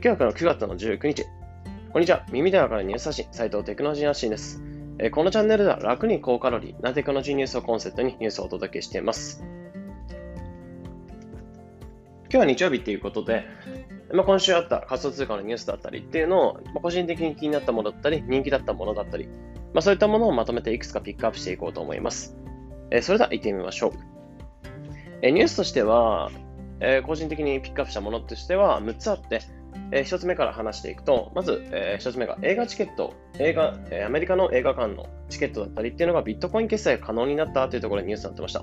今日はこの9月の19日。こんにちは。耳でわかるニュース発信、斉藤テクノロジー発信です。このチャンネルでは楽に高カロリーなテクノロジーニュースをコンセプトにニュースをお届けしています。今日は日曜日ということで、まあ、今週あった仮想通貨のニュースだったりっていうのを、まあ、個人的に気になったものだったり、人気だったものだったり、まあ、そういったものをまとめていくつかピックアップしていこうと思います。えそれでは行ってみましょう。えニュースとしては、え個人的にピックアップしたものとしては6つあって、えー、1つ目から話していくと、まず、えー、1つ目が映画チケット、映画、えー、アメリカの映画館のチケットだったりっていうのがビットコイン決済が可能になったというところでニュースになってました。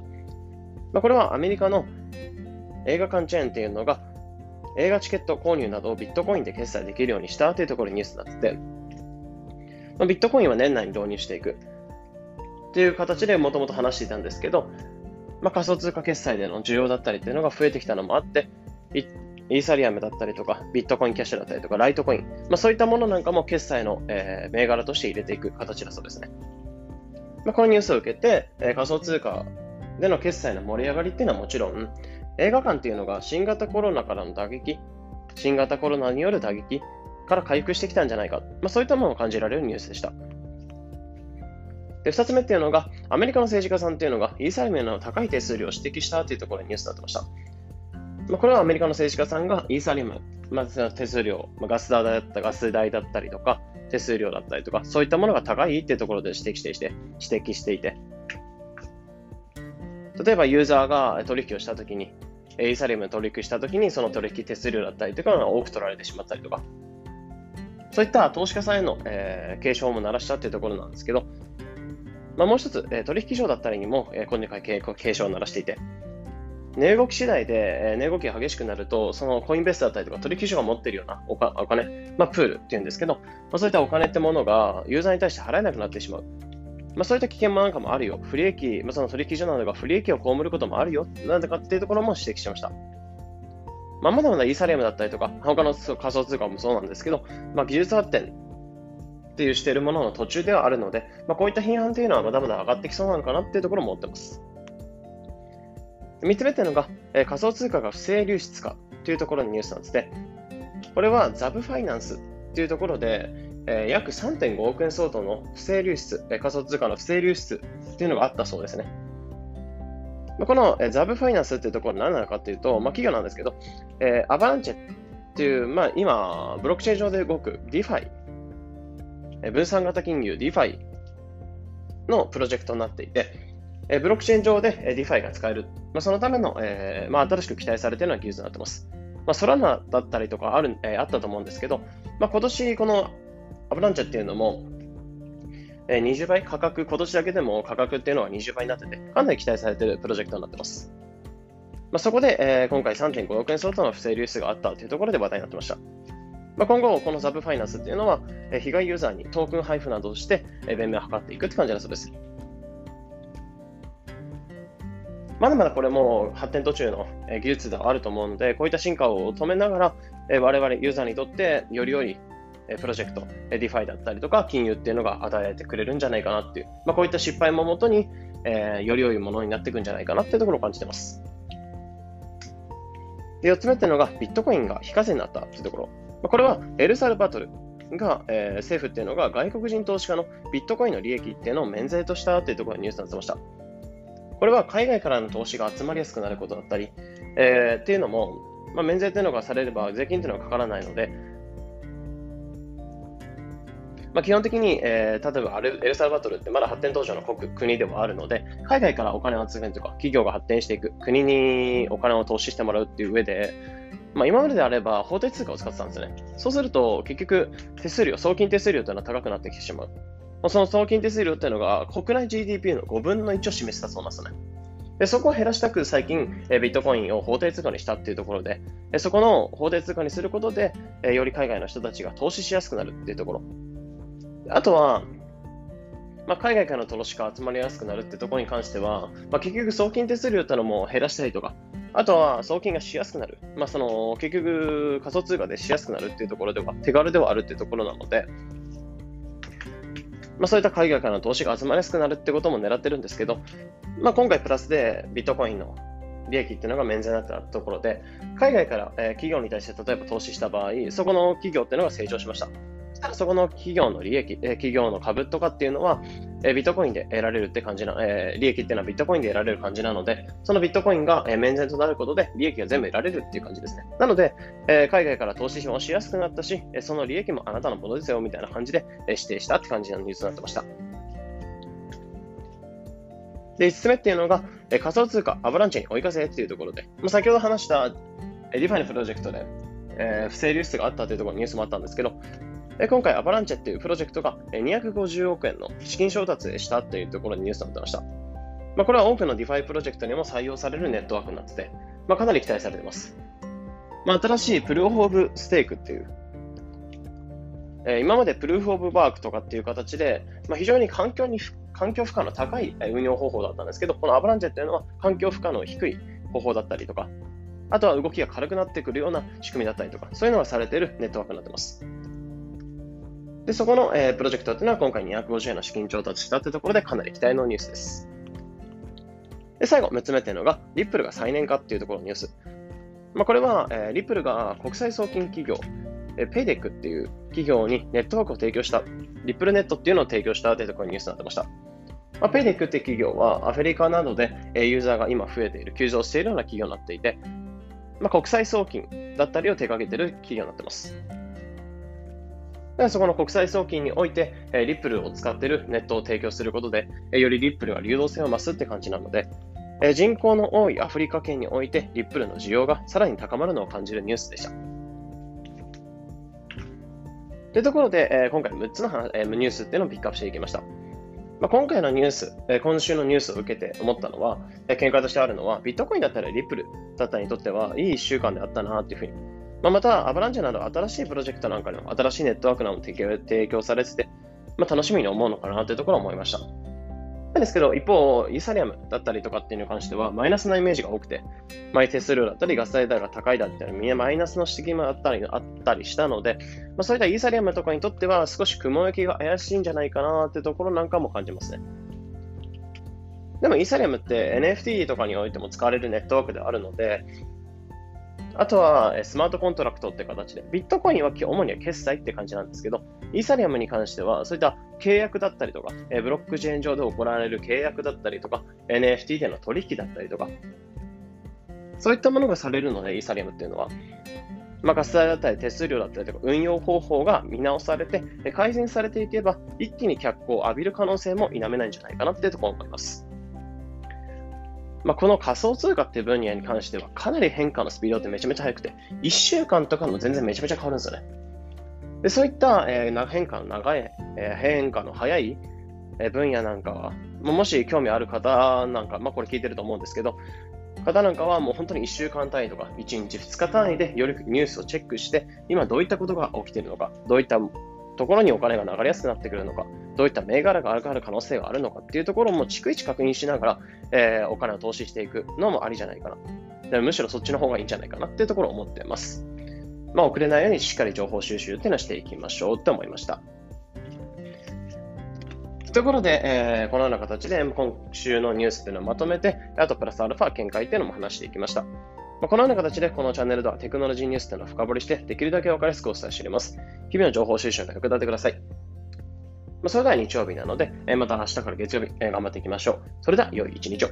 まあ、これはアメリカの映画館チェーンっていうのが映画チケット購入などをビットコインで決済できるようにしたというところでニュースになってて、まあ、ビットコインは年内に導入していくっていう形でもともと話していたんですけど、まあ、仮想通貨決済での需要だったりっていうのが増えてきたのもあって、イーサリアムだったりとか、ビットコインキャッシュだったりとか、ライトコイン、まあ、そういったものなんかも決済の、えー、銘柄として入れていく形だそうですね。まあ、このニュースを受けて、えー、仮想通貨での決済の盛り上がりっていうのはもちろん、映画館っていうのが新型コロナからの打撃、新型コロナによる打撃から回復してきたんじゃないか、まあ、そういったものを感じられるニュースでした。で、二つ目っていうのが、アメリカの政治家さんっていうのが、イーサリアムの高い手数料を指摘したというところでニュースになってました。まあ、これはアメリカの政治家さんがイーサリアム、まあ、手数料、まあ、ガス代だったガス代だったりとか、手数料だったりとか、そういったものが高いっていうところで指摘していて、指摘していて、例えばユーザーが取引をしたときに、イーサリアム取引したときに、その取引手数料だったりとかが多く取られてしまったりとか、そういった投資家さんへの、えー、警鐘も鳴らしたっていうところなんですけど、まあ、もう一つ、えー、取引所だったりにも、えー、今回警鐘を鳴らしていて、値動き次第で、え値動きが激しくなると、そのコインベースだったりとか取引所が持っているようなお金、まあ、プールっていうんですけど、まあ、そういったお金ってものがユーザーに対して払えなくなってしまう。まあ、そういった危険もなんかもあるよ。不利益、まあ、その取引所などが不利益を被ることもあるよ。なんでかっていうところも指摘しました。まあ、まだまだイーサリアムだったりとか、他の仮想通貨もそうなんですけど、まあ、技術発展っていうしているものの途中ではあるので、まあ、こういった批判というのはまだまだ上がってきそうなのかなっていうところも思ってます。3つ目っていうのが、えー、仮想通貨が不正流出かというところのニュースなんですね。これはザブファイナンスというところで、えー、約3.5億円相当の不正流出、えー、仮想通貨の不正流出っていうのがあったそうですね。この、え、ザブファイナンスっていうところは何なのかっていうと、まあ、企業なんですけど、えー、アバランチェっていう、まあ、今、ブロックチェーン上で動く DeFi、え、分散型金融 DeFi のプロジェクトになっていて、えブロックチェーン上で DeFi が使える。まあ、そのための、えー、まあ、新しく期待されているような技術になっています。まあ、ソラナだったりとかある、えー、あったと思うんですけど、まあ、今年このアブランチャっていうのも、えー、20倍価格、今年だけでも価格っていうのは20倍になってて、かなり期待されているプロジェクトになっています。まあ、そこで、えー、今回3.5億円相当の不正流出があったというところで話題になってました。まあ、今後、このザブファイナンスっていうのは、えー、被害ユーザーにトークン配布などをして、えー、弁明を図っていくって感じだそうです。まだまだこれも発展途中の技術ではあると思うので、こういった進化を止めながら、我々ユーザーにとってより良いプロジェクト、DeFi だったりとか金融っていうのが与えてくれるんじゃないかなっていう、まあ、こういった失敗ももとに、えー、より良いものになっていくんじゃないかなっていうところを感じてます。で、4つ目っていうのがビットコインが非課税になったっていうところ。これはエルサルバトルが、えー、政府っていうのが外国人投資家のビットコインの利益っていうのを免税としたっていうところがニュースになってました。これは海外からの投資が集まりやすくなることだったり、えー、っていうのも、まあ、免税というのがされれば税金というのはかからないので、まあ、基本的に、えー、例えばエルサルバトルってまだ発展途上の国国ではあるので、海外からお金を集めるとか、企業が発展していく、国にお金を投資してもらうっていう上で、まあ、今までであれば法定通貨を使ってたんですね。そうすると、結局、手数料、送金手数料というのは高くなってきてしまう。その送金手数料っていうのが国内 GDP の5分の1を示したそうなんですね。でそこを減らしたく最近、えビットコインを法定通貨にしたっていうところで、えそこの法定通貨にすることで、えより海外の人たちが投資しやすくなるっていうところ。あとは、まあ、海外からの投資家が集まりやすくなるってところに関しては、まあ、結局送金手数料ってのも減らしたりとか、あとは送金がしやすくなる。まあ、その結局仮想通貨でしやすくなるっていうところでは手軽ではあるっていうところなので、まあ、そういった海外からの投資が集まりやすくなるってことも狙ってるんですけど、まあ、今回プラスでビットコインの利益っていうのが免税になったところで、海外から、え企業に対して例えば投資した場合、そこの企業っていうのが成長しました。そしたらそこの企業の利益、え企業の株とかっていうのは、えビットコインで得られるって感じな、え利益っていうのはビットコインで得られる感じなので、そのビットコインが、え免税となることで利益が全部得られるっていう感じですね。なので、え海外から投資もしやすくなったし、その利益もあなたのものですよみたいな感じで、え指定したって感じのニュースになってました。で、5つ目っていうのが、え仮想通貨アバランチェに追い風っていうところで、まあ、先ほど話したえ DeFi のプロジェクトで、えー、不正流出があったというところにニュースもあったんですけど、え今回アバランチェっていうプロジェクトが250億円の資金調達したというところにニュースになってました。まあ、これは多くの DeFi プロジェクトにも採用されるネットワークになってて、まあ、かなり期待されています。まあ、新しい Proof of Stake っていう、えー、今まで Proof of Work とかっていう形で、まあ、非常に環境に環境負荷の高い運用方法だったんですけど、このアバランチェっていうのは環境負荷の低い方法だったりとか、あとは動きが軽くなってくるような仕組みだったりとか、そういうのがされているネットワークになってます。で、そこの、えー、プロジェクトっていうのは今回250円の資金調達したってところでかなり期待のニュースです。で、最後、6つ目っていうのが、リップルが再燃かっていうところのニュース。まあ、これは、えー、リップルが国際送金企業、えー、ペイデックっていう企業にネットワークを提供した、リップルネットっていうのを提供したっていうところにニュースになってました。まあ、ペイデックって企業はアフリカなどでえユーザーが今増えている、急増しているような企業になっていて、まあ、国際送金だったりを手掛けている企業になってます。でそこの国際送金において、えリップルを使っているネットを提供することで、えよりリップルが流動性を増すって感じなので、え人口の多いアフリカ圏において、リップルの需要がさらに高まるのを感じるニュースでした。というところで、え今回6つの話、えニュースっていうのをピックアップしていきました。まあ、今回のニュース、え今週のニュースを受けて思ったのは、え見解としてあるのは、ビットコインだったりリップルだったりにとっては、いい1週間であったなっていうふうに。まあ、また、アバランチェなど新しいプロジェクトなんかにも、新しいネットワークなども提供されてて、まあ、楽しみに思うのかなというところを思いました。なんですけど、一方、イーサリアムだったりとかっていうのに関しては、マイナスなイメージが多くて、マイ手数料だったり、ガス代が高いだったり、みんなマイナスの指摘もあったりあったりしたので、まあ、そういったイーサリアムとかにとっては、少し雲行きが怪しいんじゃないかなってところなんかも感じますね。でもイーサリアムって NFT とかにおいても使われるネットワークであるので、あとはスマートコントラクトって形で、ビットコインは主には決済って感じなんですけど、イーサリアムに関しては、そういった契約だったりとか、ブロックチェーン上で行われる契約だったりとか、NFT での取引だったりとか、そういったものがされるので、イーサリアムっていうのは。まあ、ガス代だったり手数料だったりとか運用方法が見直されて改善されていけば一気に脚光を浴びる可能性も否めないんじゃないかなっていうところ思います。まあ、この仮想通貨っていう分野に関してはかなり変化のスピードってめちゃめちゃ速くて、1週間とかも全然めちゃめちゃ変わるんですよね。でそういった、えー、変化の長い、えー、変化の早い、え分野なんかは、もし興味ある方なんか、まあ、これ聞いてると思うんですけど、方なんかはもう本当に1週間単位とか1日2日単位でよりニュースをチェックして、今どういったことが起きているのか、どういったところにお金が流れやすくなってくるのか、どういった銘柄が上がる可能性があるのかっていうところも逐一確認しながら、えー、お金を投資していくのもありじゃないかな。でむしろそっちの方がいいんじゃないかなっていうところを思っています。まあ、遅れないようにしっかり情報収集っていうのはしていきましょうって思いました。とことで、えー、このような形で今週のニュースっていうのをまとめて、あとプラスアルファ見解っていうのも話していきました。まあ、このような形でこのチャンネルではテクノロジーニュースというのを深掘りして、できるだけ分かりやすくお伝えしています。日々の情報収集に役立てください。まあ、それでは日曜日なので、えまた明日から月曜日、え頑張っていきましょう。それでは良い一日を。